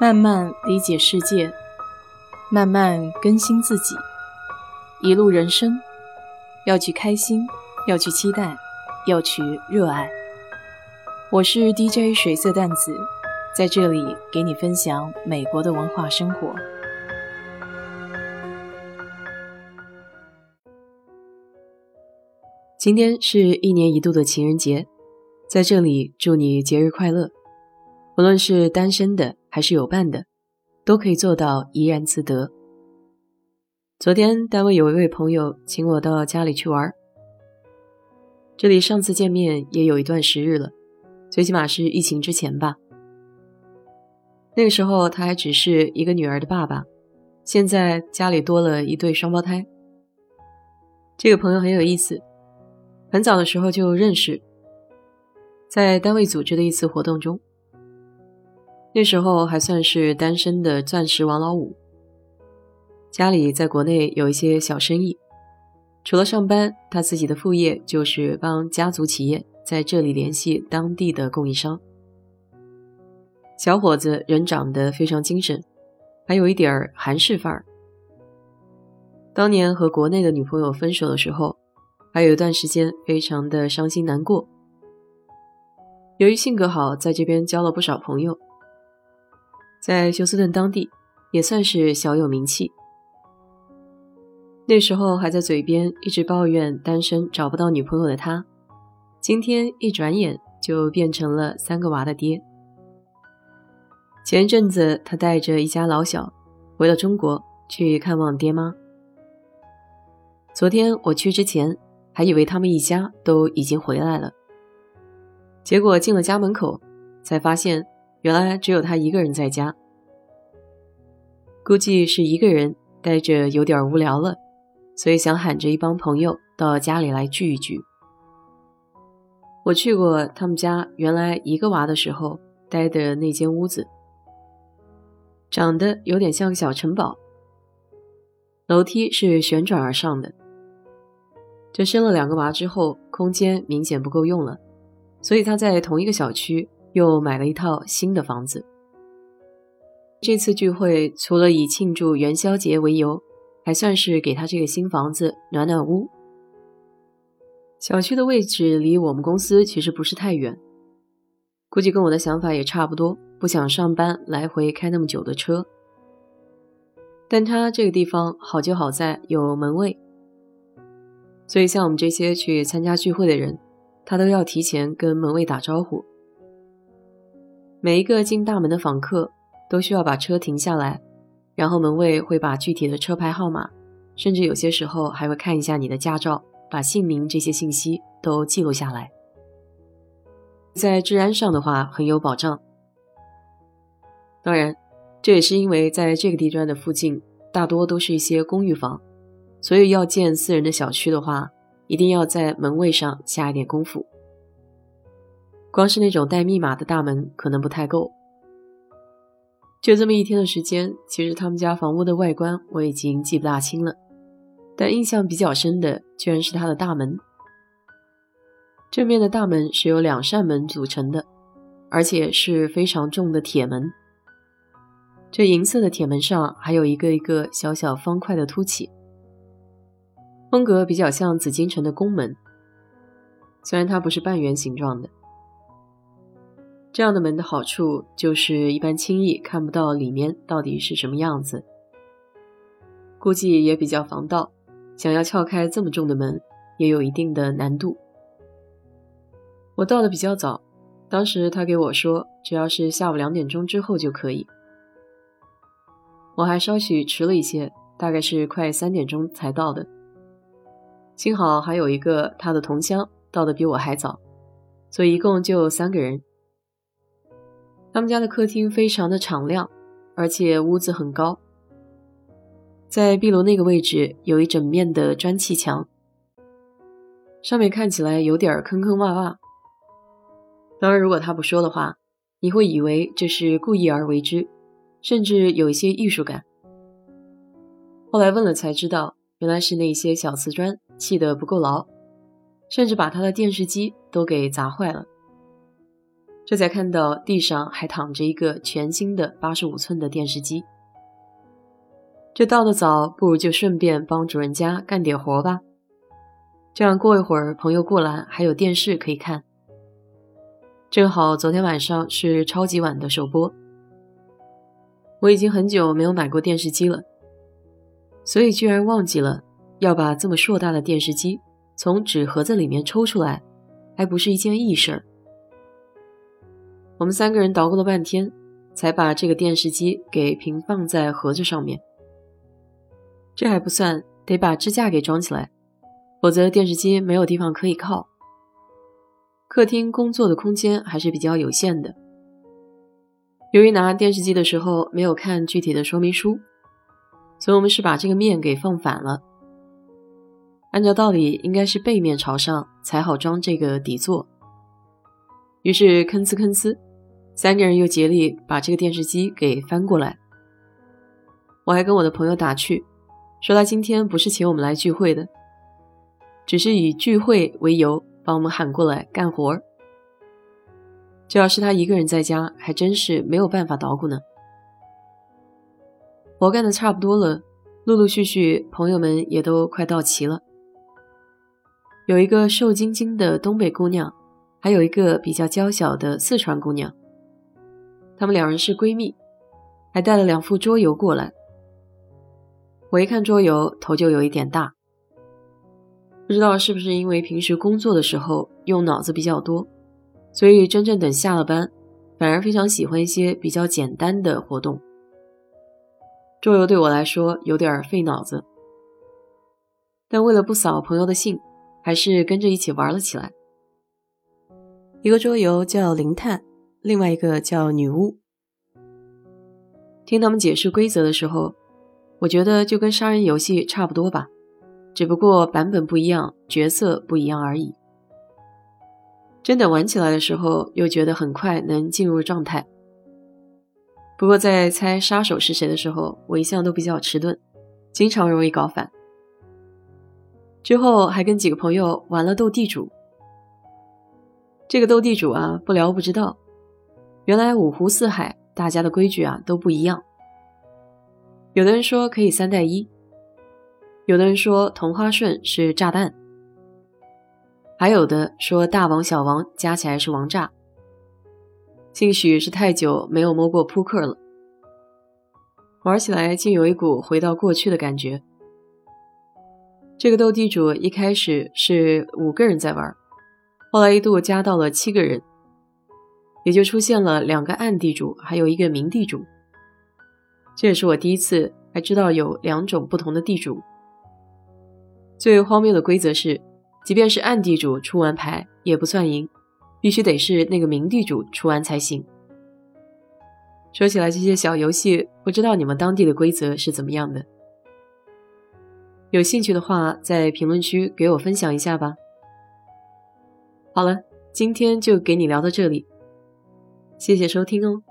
慢慢理解世界，慢慢更新自己。一路人生，要去开心，要去期待，要去热爱。我是 DJ 水色淡子，在这里给你分享美国的文化生活。今天是一年一度的情人节，在这里祝你节日快乐。无论是单身的还是有伴的，都可以做到怡然自得。昨天单位有一位朋友请我到家里去玩，这里上次见面也有一段时日了，最起码是疫情之前吧。那个时候他还只是一个女儿的爸爸，现在家里多了一对双胞胎。这个朋友很有意思。很早的时候就认识，在单位组织的一次活动中，那时候还算是单身的钻石王老五。家里在国内有一些小生意，除了上班，他自己的副业就是帮家族企业在这里联系当地的供应商。小伙子人长得非常精神，还有一点儿韩式范儿。当年和国内的女朋友分手的时候。还有一段时间非常的伤心难过。由于性格好，在这边交了不少朋友，在休斯顿当地也算是小有名气。那时候还在嘴边一直抱怨单身找不到女朋友的他，今天一转眼就变成了三个娃的爹。前阵子他带着一家老小回了中国去看望爹妈。昨天我去之前。还以为他们一家都已经回来了，结果进了家门口，才发现原来只有他一个人在家。估计是一个人待着有点无聊了，所以想喊着一帮朋友到家里来聚一聚。我去过他们家原来一个娃的时候待的那间屋子，长得有点像个小城堡，楼梯是旋转而上的。这生了两个娃之后，空间明显不够用了，所以他在同一个小区又买了一套新的房子。这次聚会除了以庆祝元宵节为由，还算是给他这个新房子暖暖屋。小区的位置离我们公司其实不是太远，估计跟我的想法也差不多，不想上班来回开那么久的车。但他这个地方好就好在有门卫。所以，像我们这些去参加聚会的人，他都要提前跟门卫打招呼。每一个进大门的访客都需要把车停下来，然后门卫会把具体的车牌号码，甚至有些时候还会看一下你的驾照，把姓名这些信息都记录下来。在治安上的话，很有保障。当然，这也是因为在这个地段的附近，大多都是一些公寓房。所以要建私人的小区的话，一定要在门卫上下一点功夫。光是那种带密码的大门可能不太够。就这么一天的时间，其实他们家房屋的外观我已经记不大清了，但印象比较深的居然是它的大门。正面的大门是由两扇门组成的，而且是非常重的铁门。这银色的铁门上还有一个一个小小方块的凸起。风格比较像紫禁城的宫门，虽然它不是半圆形状的。这样的门的好处就是一般轻易看不到里面到底是什么样子，估计也比较防盗。想要撬开这么重的门，也有一定的难度。我到的比较早，当时他给我说，只要是下午两点钟之后就可以。我还稍许迟了一些，大概是快三点钟才到的。幸好还有一个他的同乡到的比我还早，所以一共就三个人。他们家的客厅非常的敞亮，而且屋子很高，在壁炉那个位置有一整面的砖砌墙，上面看起来有点坑坑洼洼。当然，如果他不说的话，你会以为这是故意而为之，甚至有一些艺术感。后来问了才知道，原来是那些小瓷砖。砌得不够牢，甚至把他的电视机都给砸坏了。这才看到地上还躺着一个全新的八十五寸的电视机。这到得早，不如就顺便帮主人家干点活吧。这样过一会儿朋友过来，还有电视可以看。正好昨天晚上是超级晚的首播，我已经很久没有买过电视机了，所以居然忘记了要把这么硕大的电视机从纸盒子里面抽出来，还不是一件易事儿。我们三个人捣鼓了半天，才把这个电视机给平放在盒子上面。这还不算，得把支架给装起来，否则电视机没有地方可以靠。客厅工作的空间还是比较有限的。由于拿电视机的时候没有看具体的说明书，所以我们是把这个面给放反了。按照道理应该是背面朝上才好装这个底座。于是吭哧吭哧，三个人又竭力把这个电视机给翻过来。我还跟我的朋友打趣，说他今天不是请我们来聚会的，只是以聚会为由。把我们喊过来干活儿，这要是他一个人在家，还真是没有办法捣鼓呢。活干的差不多了，陆陆续续朋友们也都快到齐了。有一个瘦晶晶的东北姑娘，还有一个比较娇小的四川姑娘，她们两人是闺蜜，还带了两副桌游过来。我一看桌游，头就有一点大。不知道是不是因为平时工作的时候用脑子比较多，所以真正等下了班，反而非常喜欢一些比较简单的活动。桌游对我来说有点费脑子，但为了不扫朋友的兴，还是跟着一起玩了起来。一个桌游叫灵探，另外一个叫女巫。听他们解释规则的时候，我觉得就跟杀人游戏差不多吧。只不过版本不一样，角色不一样而已。真的玩起来的时候，又觉得很快能进入状态。不过在猜杀手是谁的时候，我一向都比较迟钝，经常容易搞反。之后还跟几个朋友玩了斗地主。这个斗地主啊，不聊不知道，原来五湖四海大家的规矩啊都不一样。有的人说可以三带一。有的人说同花顺是炸弹，还有的说大王小王加起来是王炸。兴许是太久没有摸过扑克了，玩起来竟有一股回到过去的感觉。这个斗地主一开始是五个人在玩，后来一度加到了七个人，也就出现了两个暗地主，还有一个明地主。这也是我第一次还知道有两种不同的地主。最荒谬的规则是，即便是暗地主出完牌也不算赢，必须得是那个明地主出完才行。说起来，这些小游戏，不知道你们当地的规则是怎么样的？有兴趣的话，在评论区给我分享一下吧。好了，今天就给你聊到这里，谢谢收听哦。